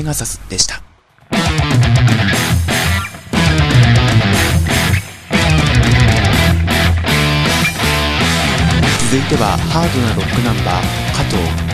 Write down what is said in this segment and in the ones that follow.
ペガサスでした。続いてはハードなロックナンバー加藤。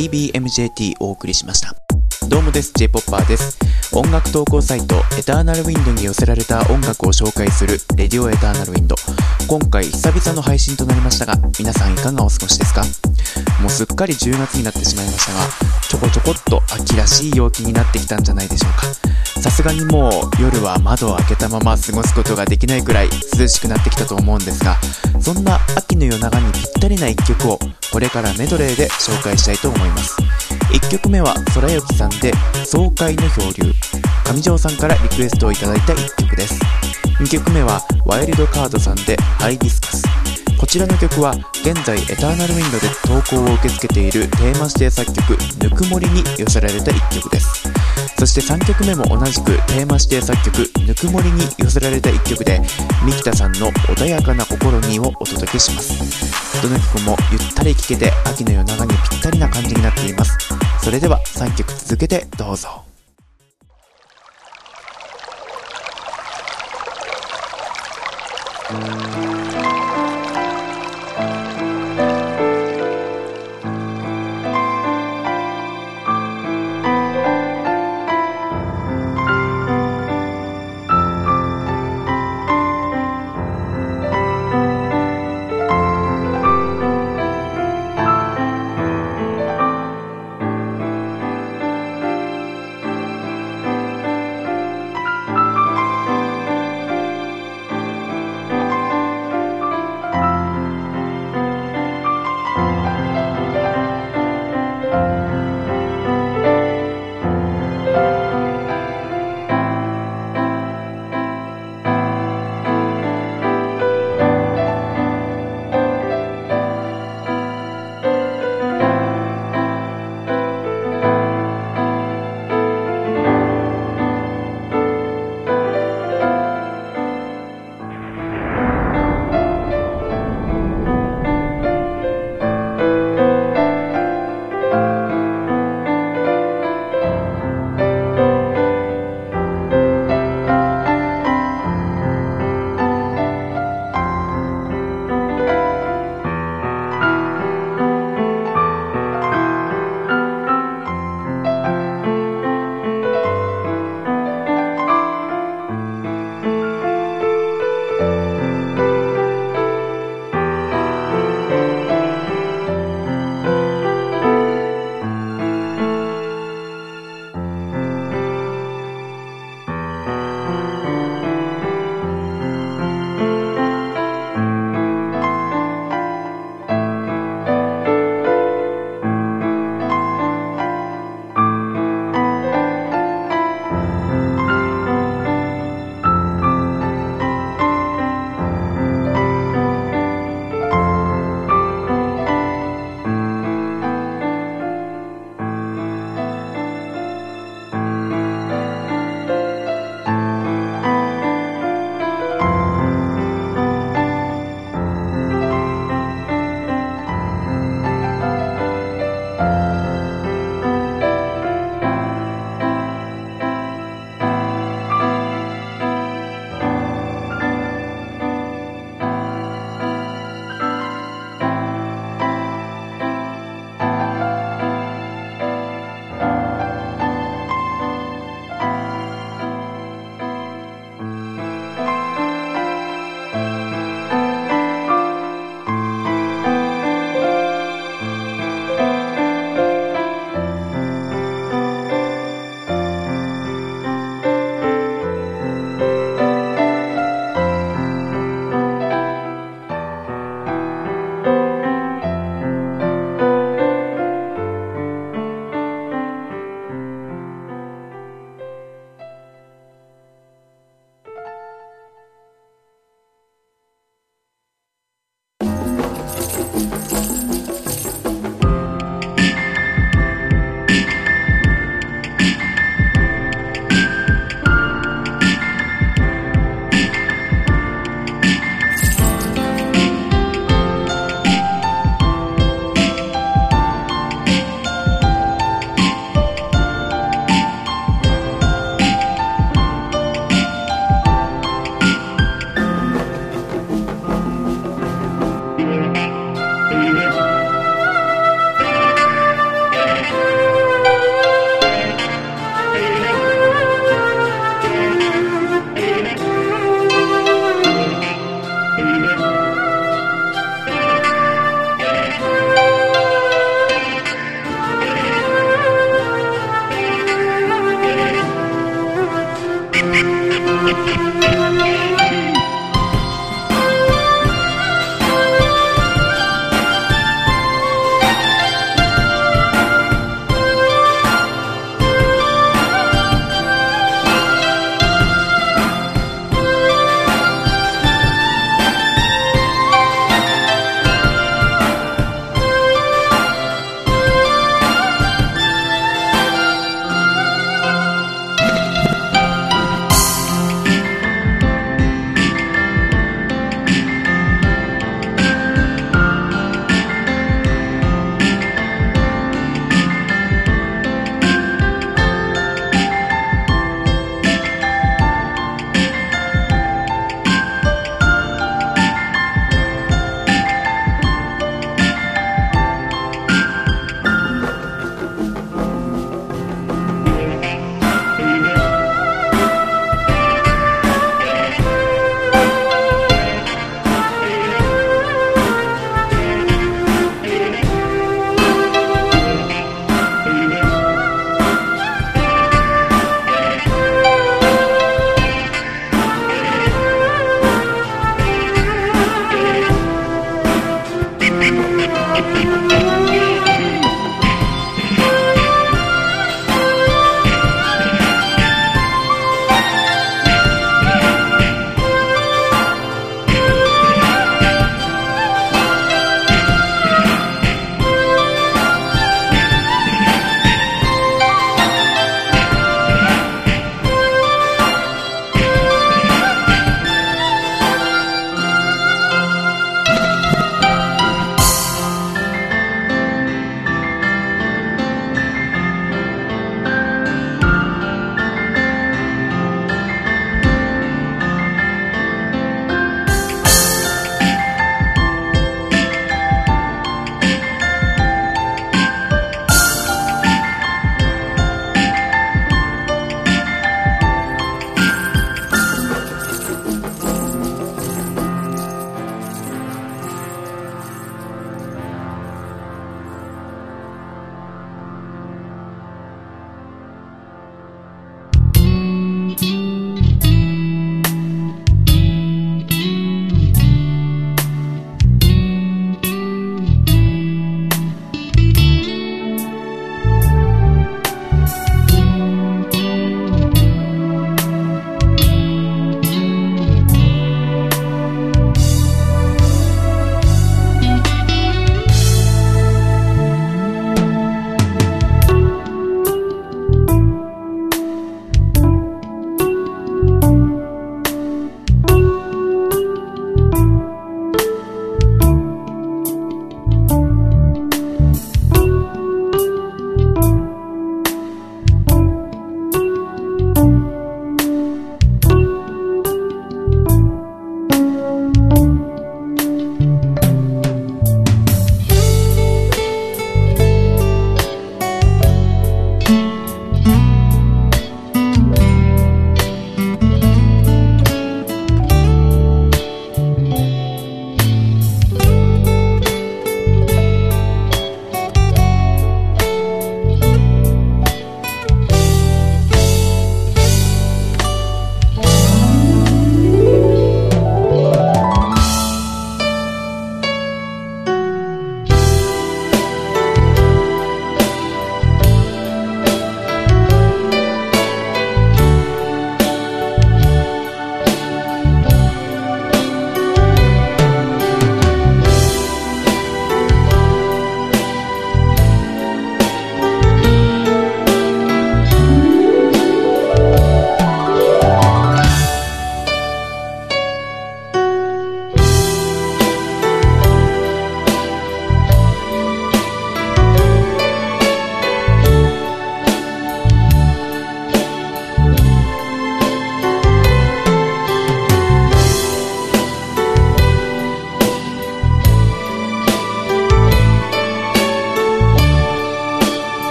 TBMJT お送りしました。どうもです、J-POPPER です。音楽投稿サイトエターナルウィンドに寄せられた音楽を紹介するレディオエターナルウィンド。今回久々の配信となりましたが、皆さんいかがお過ごしですか？もうすっかり10月になってしまいましたが、ちょこちょこっと秋らしい陽気になってきたんじゃないでしょうか。さすがにもう夜は窓を開けたまま過ごすことができないくらい涼しくなってきたと思うんですが、そんな秋の夜長にぴったりな一曲をこれからメドレーで紹介したいと思います。1曲目は空よきさんで爽快の漂流上条さんからリクエストをいただいた1曲です2曲目はワイルドカードさんでハイディスカスこちらの曲は現在エターナルウィンドで投稿を受け付けているテーマ指定作曲「ぬくもり」に寄せられた1曲です。そして3曲目も同じくテーマ指定作曲「ぬくもり」に寄せられた1曲で三木田さんの穏やかな心にをお届けします。どの曲もゆったり聴けて秋の夜長にぴったりな感じになっています。それでは3曲続けてどうぞ。うん。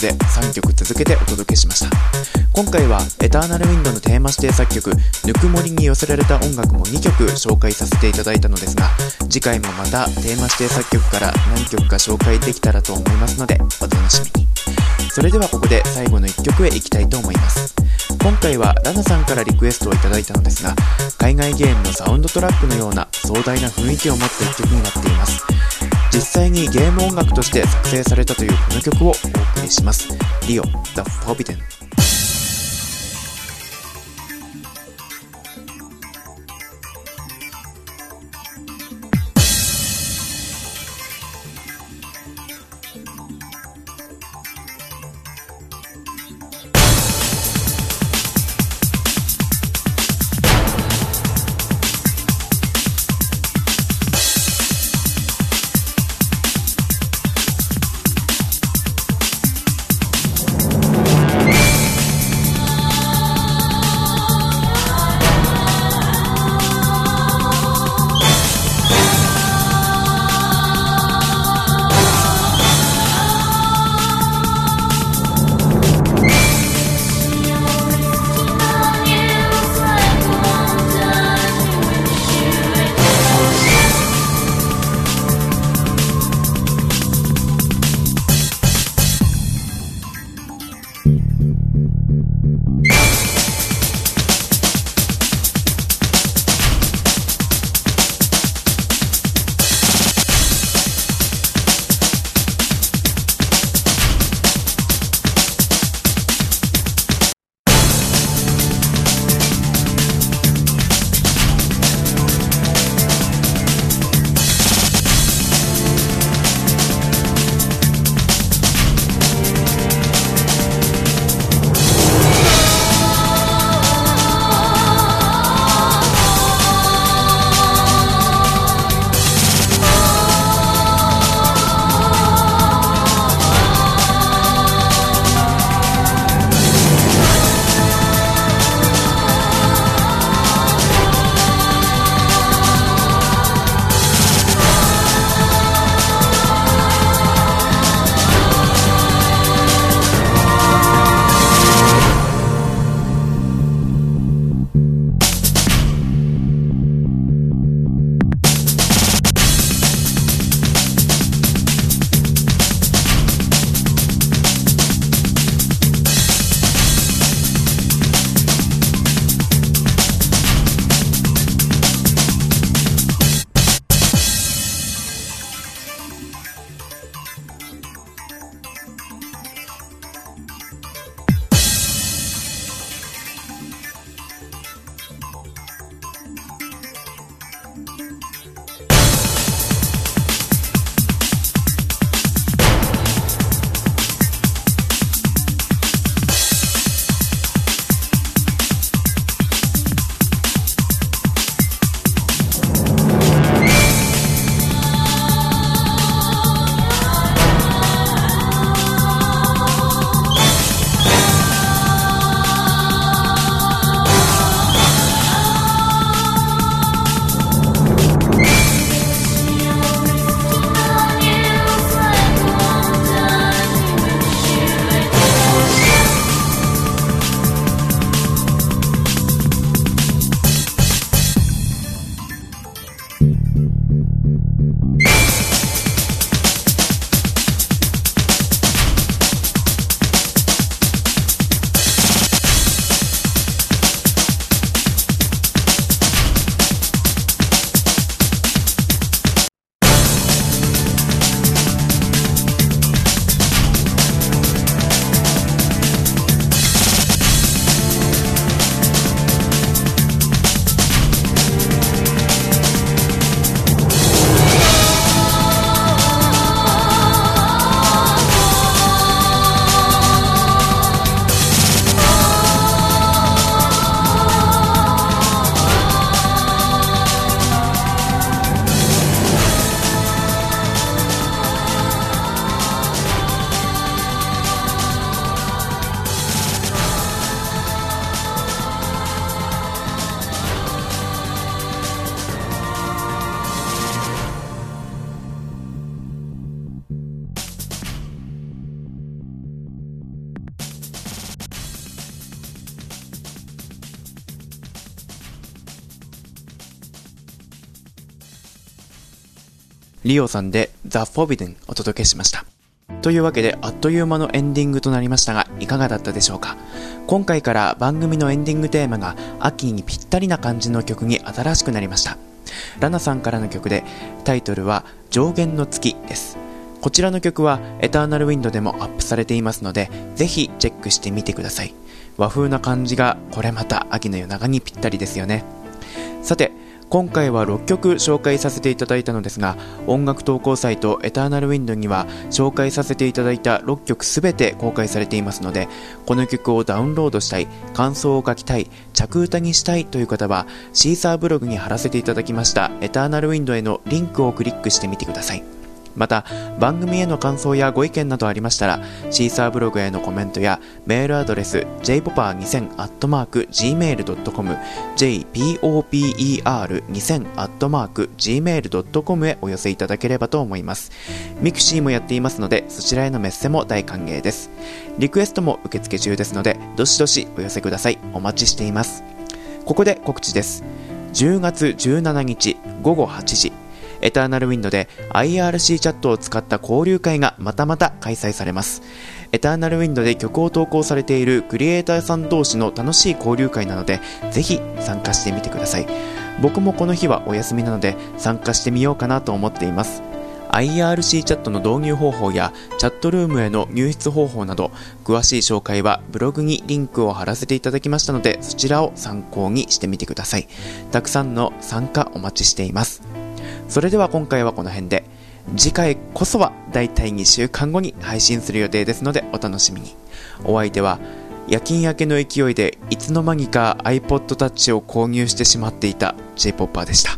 で3曲続けてお届けしました。今回はエターナルウィンドのテーマ指定作曲ぬくもりに寄せられた音楽も2曲紹介させていただいたのですが次回もまたテーマ指定作曲から何曲か紹介できたらと思いますのでお楽しみに。それではここで最後の1曲へ行きたいと思います。今回はラナさんからリクエストをいただいたのですが海外ゲームのサウンドトラックのような壮大な雰囲気を持った1曲になっています。実際にゲーム音楽として作成されたというこの曲をお送りします。リオ The Forbidden「リオさんで The Forbidden お届けしました。というわけで、あっという間のエンディングとなりましたが、いかがだったでしょうか？今回から番組のエンディングテーマが秋にぴったりな感じの曲に新しくなりました。ラナさんからの曲で、タイトルは上限の月です。こちらの曲はエターナルウィンドでもアップされていますので、ぜひチェックしてみてください。和風な感じがこれまた秋の夜長にぴったりですよね。さて、今回は6曲紹介させていただいたのですが音楽投稿サイトエターナルウィンドには紹介させていただいた6曲全て公開されていますのでこの曲をダウンロードしたい感想を書きたい着歌にしたいという方はシーサーブログに貼らせていただきましたエターナルウィンドへのリンクをクリックしてみてください。また番組への感想やご意見などありましたらシーサーブログへのコメントやメールアドレス jpoper2000-gmail.com jpopper2000-gmail.com へお寄せいただければと思います。 mixi もやっていますのでそちらへのメッセも大歓迎です。リクエストも受付中ですのでどしどしお寄せください。お待ちしています。ここで告知です。10月17日午後8時。エターナルウィンドで IRC チャットを使った交流会がまたまた開催されます。エターナルウィンドで曲を投稿されているクリエイターさん同士の楽しい交流会なので、ぜひ参加してみてください。僕もこの日はお休みなので参加してみようかなと思っています。IRC チャットの導入方法やチャットルームへの入室方法など詳しい紹介はブログにリンクを貼らせていただきましたのでそちらを参考にしてみてください。たくさんの参加お待ちしています。それでは今回はこの辺で、次回こそはだいたい2週間後に配信する予定ですのでお楽しみに。お相手は、夜勤明けの勢いでいつの間にか iPod Touch を購入してしまっていた J-POPPER でした。